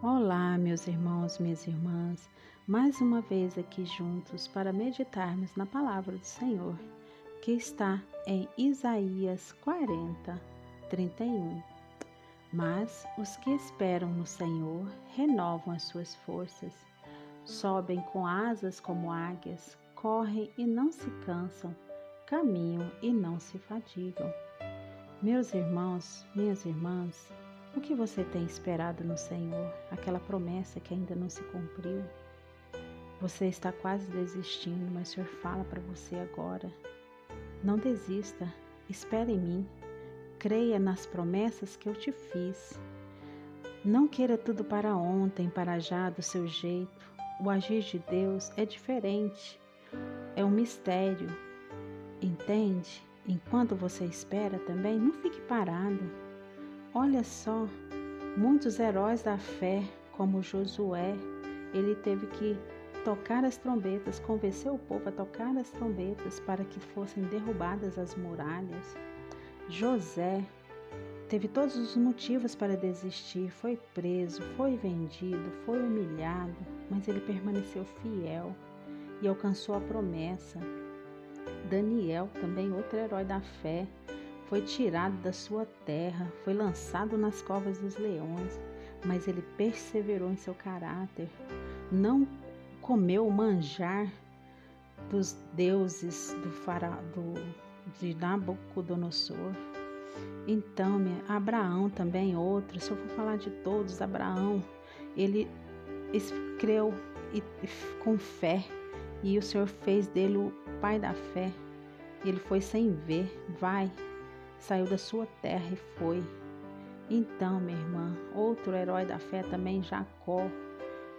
Olá, meus irmãos, minhas irmãs, mais uma vez aqui juntos para meditarmos na palavra do Senhor, que está em Isaías 40, 31. Mas os que esperam no Senhor renovam as suas forças, sobem com asas como águias, correm e não se cansam, caminham e não se fadigam. Meus irmãos, minhas irmãs, o que você tem esperado no Senhor? Aquela promessa que ainda não se cumpriu? Você está quase desistindo, mas o Senhor fala para você agora. Não desista, espere em mim. Creia nas promessas que eu te fiz. Não queira tudo para ontem, para já, do seu jeito. O agir de Deus é diferente. É um mistério. Entende? Enquanto você espera também, não fique parado. Olha só, muitos heróis da fé, como Josué, ele teve que tocar as trombetas, convencer o povo a tocar as trombetas para que fossem derrubadas as muralhas. José teve todos os motivos para desistir, foi preso, foi vendido, foi humilhado, mas ele permaneceu fiel e alcançou a promessa. Daniel, também outro herói da fé, foi tirado da sua terra, foi lançado nas covas dos leões, mas ele perseverou em seu caráter, não comeu o manjar dos deuses do faraó, de Nabucodonosor. Então, Abraão também outro, se eu for falar de todos, Abraão, ele creu e, com fé e o Senhor fez dele o pai da fé. Ele foi sem ver, vai, saiu da sua terra e foi. Então, minha irmã, outro herói da fé também, Jacó.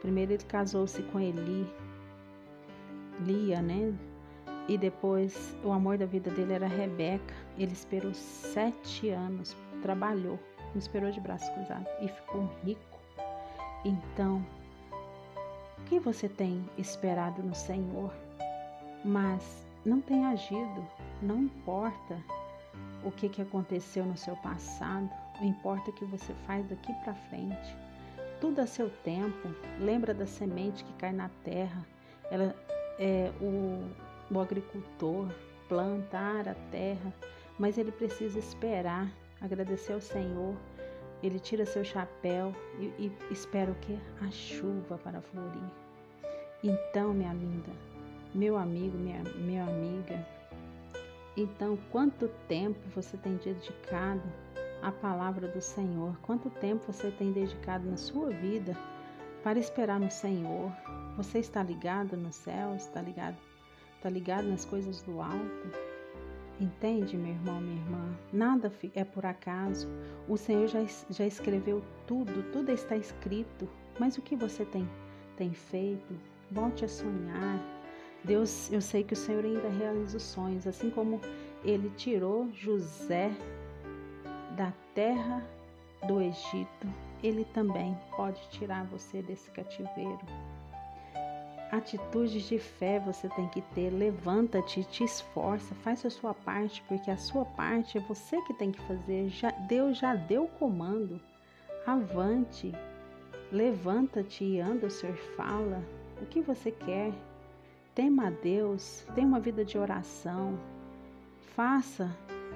Primeiro ele casou-se com Eli, Lia, né? E depois o amor da vida dele era Rebeca. Ele esperou sete anos, trabalhou, não esperou de braços cruzados e ficou rico. Então, o que você tem esperado no Senhor? Mas não tem agido, não importa o que, que aconteceu no seu passado, não importa o que você faz daqui para frente. Tudo a seu tempo. Lembra da semente que cai na terra. Ela é o, o agricultor plantar a terra, mas ele precisa esperar, agradecer ao Senhor. Ele tira seu chapéu e, e espera o que? A chuva para florir. Então, minha linda, meu amigo, minha, minha amiga, então, quanto tempo você tem dedicado à palavra do Senhor? Quanto tempo você tem dedicado na sua vida para esperar no Senhor? Você está ligado no céu? Está ligado? Está ligado nas coisas do alto? Entende, meu irmão, minha irmã? Nada é por acaso. O Senhor já, já escreveu tudo, tudo está escrito. Mas o que você tem, tem feito? Volte a sonhar Deus, eu sei que o Senhor ainda realiza os sonhos, assim como ele tirou José da terra do Egito, ele também pode tirar você desse cativeiro. Atitudes de fé você tem que ter. Levanta-te, te esforça, faz a sua parte, porque a sua parte é você que tem que fazer. Já, Deus já deu o comando. Avante, levanta-te e anda, o Senhor fala. O que você quer? Tema a Deus, tenha uma vida de oração, faça,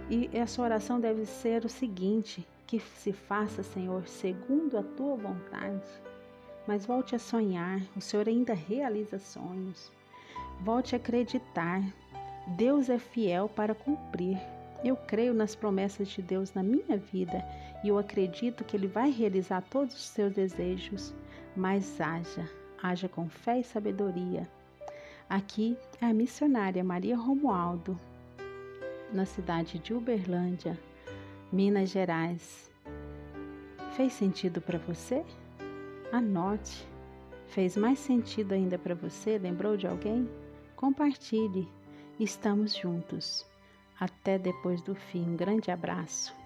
e a sua oração deve ser o seguinte: que se faça, Senhor, segundo a tua vontade. Mas volte a sonhar, o Senhor ainda realiza sonhos. Volte a acreditar, Deus é fiel para cumprir. Eu creio nas promessas de Deus na minha vida e eu acredito que Ele vai realizar todos os seus desejos. Mas haja, haja com fé e sabedoria Aqui é a missionária Maria Romualdo, na cidade de Uberlândia, Minas Gerais. Fez sentido para você? Anote. Fez mais sentido ainda para você? Lembrou de alguém? Compartilhe. Estamos juntos. Até depois do fim. Um grande abraço.